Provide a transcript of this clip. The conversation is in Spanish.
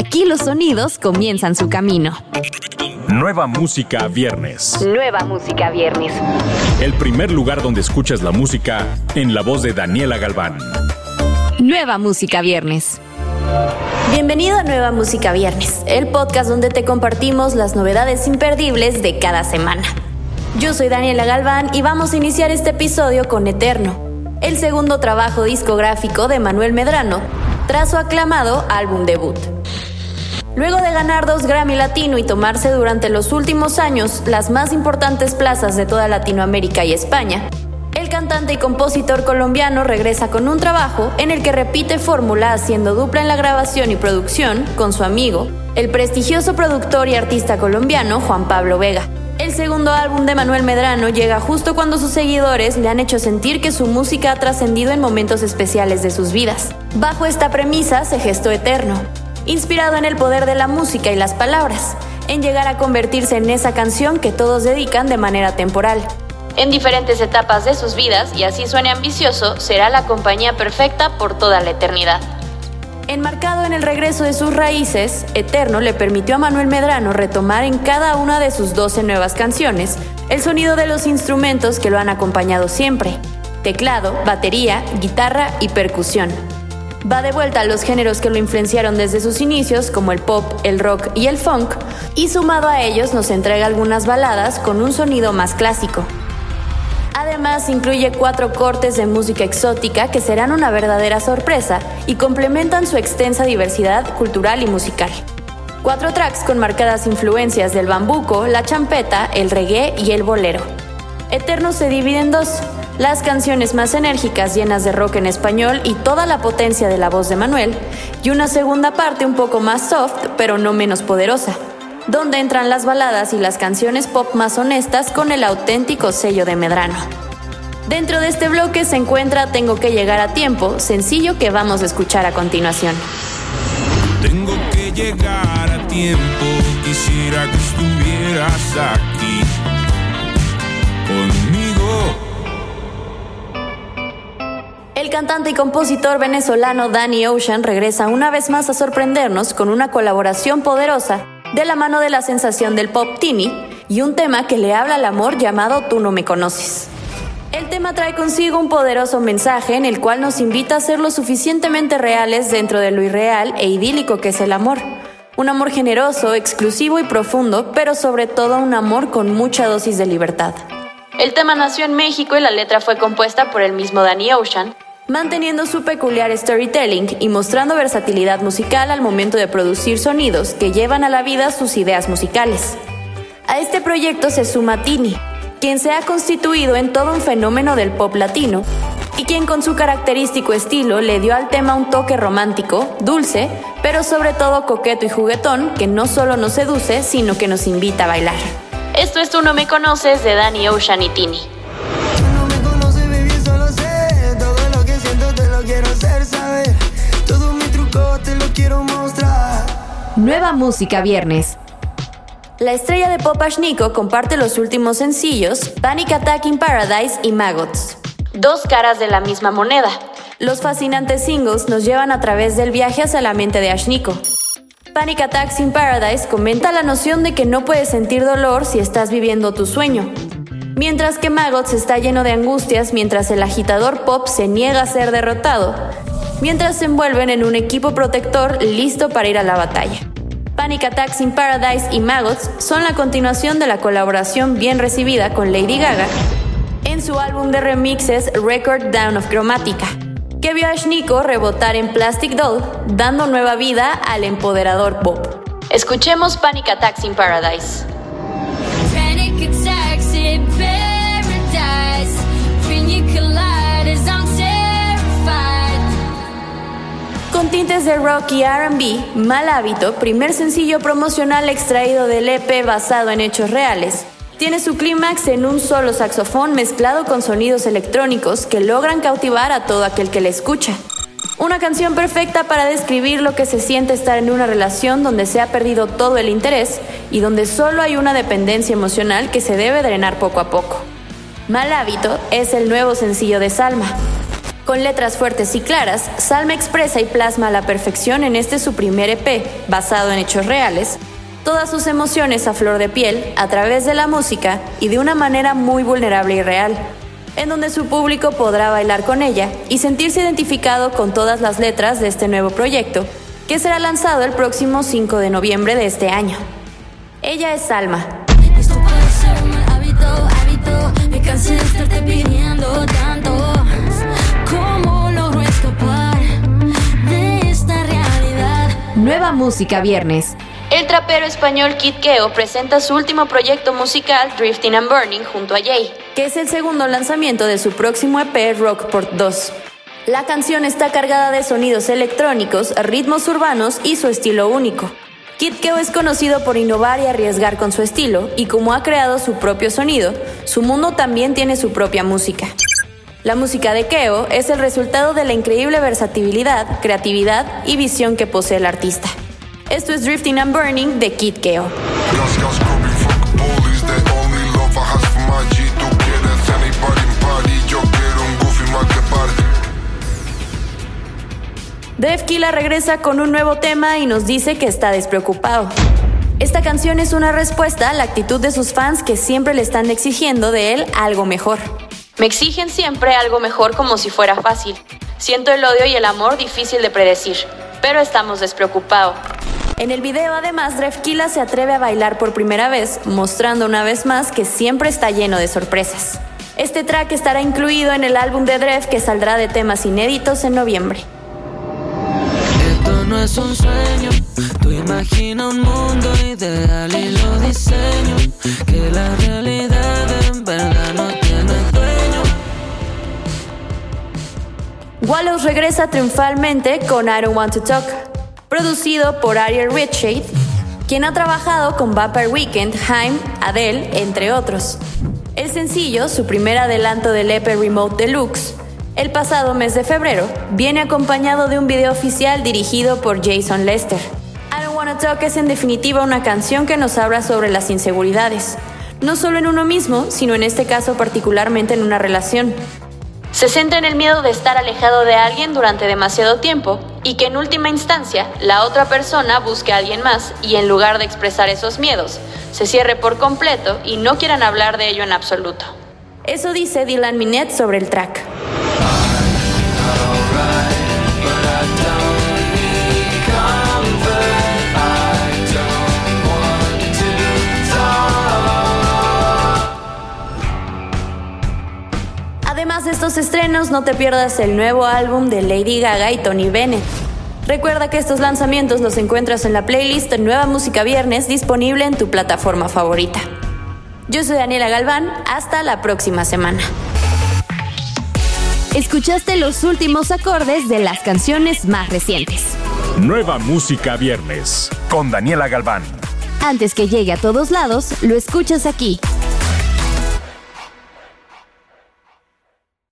Aquí los sonidos comienzan su camino. Nueva música viernes. Nueva música viernes. El primer lugar donde escuchas la música en la voz de Daniela Galván. Nueva música viernes. Bienvenido a Nueva Música Viernes, el podcast donde te compartimos las novedades imperdibles de cada semana. Yo soy Daniela Galván y vamos a iniciar este episodio con Eterno, el segundo trabajo discográfico de Manuel Medrano, tras su aclamado álbum debut. Luego de ganar dos Grammy Latino y tomarse durante los últimos años las más importantes plazas de toda Latinoamérica y España, el cantante y compositor colombiano regresa con un trabajo en el que repite fórmula haciendo dupla en la grabación y producción con su amigo, el prestigioso productor y artista colombiano Juan Pablo Vega. El segundo álbum de Manuel Medrano llega justo cuando sus seguidores le han hecho sentir que su música ha trascendido en momentos especiales de sus vidas. Bajo esta premisa se gestó Eterno, inspirado en el poder de la música y las palabras, en llegar a convertirse en esa canción que todos dedican de manera temporal. En diferentes etapas de sus vidas, y así suene ambicioso, será la compañía perfecta por toda la eternidad. Enmarcado en el regreso de sus raíces, Eterno le permitió a Manuel Medrano retomar en cada una de sus 12 nuevas canciones el sonido de los instrumentos que lo han acompañado siempre, teclado, batería, guitarra y percusión. Va de vuelta a los géneros que lo influenciaron desde sus inicios, como el pop, el rock y el funk, y sumado a ellos nos entrega algunas baladas con un sonido más clásico. Además, incluye cuatro cortes de música exótica que serán una verdadera sorpresa y complementan su extensa diversidad cultural y musical. Cuatro tracks con marcadas influencias del bambuco, la champeta, el reggae y el bolero. Eterno se divide en dos, las canciones más enérgicas llenas de rock en español y toda la potencia de la voz de Manuel, y una segunda parte un poco más soft pero no menos poderosa, donde entran las baladas y las canciones pop más honestas con el auténtico sello de Medrano. Dentro de este bloque se encuentra Tengo que llegar a tiempo, sencillo que vamos a escuchar a continuación. Tengo que llegar a tiempo, quisiera que estuvieras aquí cantante y compositor venezolano Danny Ocean regresa una vez más a sorprendernos con una colaboración poderosa de la mano de la sensación del pop teeny y un tema que le habla al amor llamado Tú no me conoces. El tema trae consigo un poderoso mensaje en el cual nos invita a ser lo suficientemente reales dentro de lo irreal e idílico que es el amor. Un amor generoso, exclusivo y profundo, pero sobre todo un amor con mucha dosis de libertad. El tema nació en México y la letra fue compuesta por el mismo Danny Ocean, manteniendo su peculiar storytelling y mostrando versatilidad musical al momento de producir sonidos que llevan a la vida sus ideas musicales. A este proyecto se suma Tini, quien se ha constituido en todo un fenómeno del pop latino y quien con su característico estilo le dio al tema un toque romántico, dulce, pero sobre todo coqueto y juguetón que no solo nos seduce, sino que nos invita a bailar. Esto es Tú no me conoces de Danny Ocean y Tini. Nueva música viernes. La estrella de pop Ashniko comparte los últimos sencillos Panic Attack in Paradise y Maggots. Dos caras de la misma moneda. Los fascinantes singles nos llevan a través del viaje hacia la mente de Ashniko. Panic Attack in Paradise comenta la noción de que no puedes sentir dolor si estás viviendo tu sueño. Mientras que Maggots está lleno de angustias mientras el agitador pop se niega a ser derrotado, mientras se envuelven en un equipo protector listo para ir a la batalla. Panic Attacks in Paradise y Maggots son la continuación de la colaboración bien recibida con Lady Gaga en su álbum de remixes Record Down of Chromatica, que vio a Shniko rebotar en Plastic Doll, dando nueva vida al empoderador pop. Escuchemos Panic Attacks in Paradise. Con tintes de rock y RB, Mal Hábito, primer sencillo promocional extraído del EP basado en hechos reales, tiene su clímax en un solo saxofón mezclado con sonidos electrónicos que logran cautivar a todo aquel que le escucha. Una canción perfecta para describir lo que se siente estar en una relación donde se ha perdido todo el interés y donde solo hay una dependencia emocional que se debe drenar poco a poco. Mal Hábito es el nuevo sencillo de Salma. Con letras fuertes y claras, Salma expresa y plasma a la perfección en este su primer EP, basado en hechos reales, todas sus emociones a flor de piel a través de la música y de una manera muy vulnerable y real, en donde su público podrá bailar con ella y sentirse identificado con todas las letras de este nuevo proyecto, que será lanzado el próximo 5 de noviembre de este año. Ella es Salma. Esto puede ser un hábito, hábito. Me cansé de estarte pidiendo Nueva música viernes. El trapero español Kid Keo presenta su último proyecto musical Drifting and Burning junto a Jay, que es el segundo lanzamiento de su próximo EP Rockport 2. La canción está cargada de sonidos electrónicos, ritmos urbanos y su estilo único. Kid Keo es conocido por innovar y arriesgar con su estilo, y como ha creado su propio sonido, su mundo también tiene su propia música. La música de Keo es el resultado de la increíble versatilidad, creatividad y visión que posee el artista. Esto es Drifting and Burning de Kid Keo. Def Killa regresa con un nuevo tema y nos dice que está despreocupado. Esta canción es una respuesta a la actitud de sus fans que siempre le están exigiendo de él algo mejor. Me exigen siempre algo mejor como si fuera fácil. Siento el odio y el amor difícil de predecir, pero estamos despreocupados. En el video además Drefkila se atreve a bailar por primera vez, mostrando una vez más que siempre está lleno de sorpresas. Este track estará incluido en el álbum de Dref que saldrá de temas inéditos en noviembre. Esto no es un sueño, tú imagina un mundo ideal y lo diseño. Regresa triunfalmente con I Don't Want to Talk, producido por Ariel Richard, quien ha trabajado con Vampire Weekend, Haim, Adele, entre otros. El sencillo, su primer adelanto del EP Remote Deluxe, el pasado mes de febrero, viene acompañado de un video oficial dirigido por Jason Lester. I Don't Wanna Talk es en definitiva una canción que nos habla sobre las inseguridades, no solo en uno mismo, sino en este caso particularmente en una relación. Se centra en el miedo de estar alejado de alguien durante demasiado tiempo y que en última instancia la otra persona busque a alguien más y en lugar de expresar esos miedos, se cierre por completo y no quieran hablar de ello en absoluto. Eso dice Dylan Minette sobre el track. Además de estos estrenos, no te pierdas el nuevo álbum de Lady Gaga y Tony Bennett. Recuerda que estos lanzamientos los encuentras en la playlist Nueva Música Viernes disponible en tu plataforma favorita. Yo soy Daniela Galván, hasta la próxima semana. Escuchaste los últimos acordes de las canciones más recientes. Nueva música viernes con Daniela Galván. Antes que llegue a todos lados, lo escuchas aquí.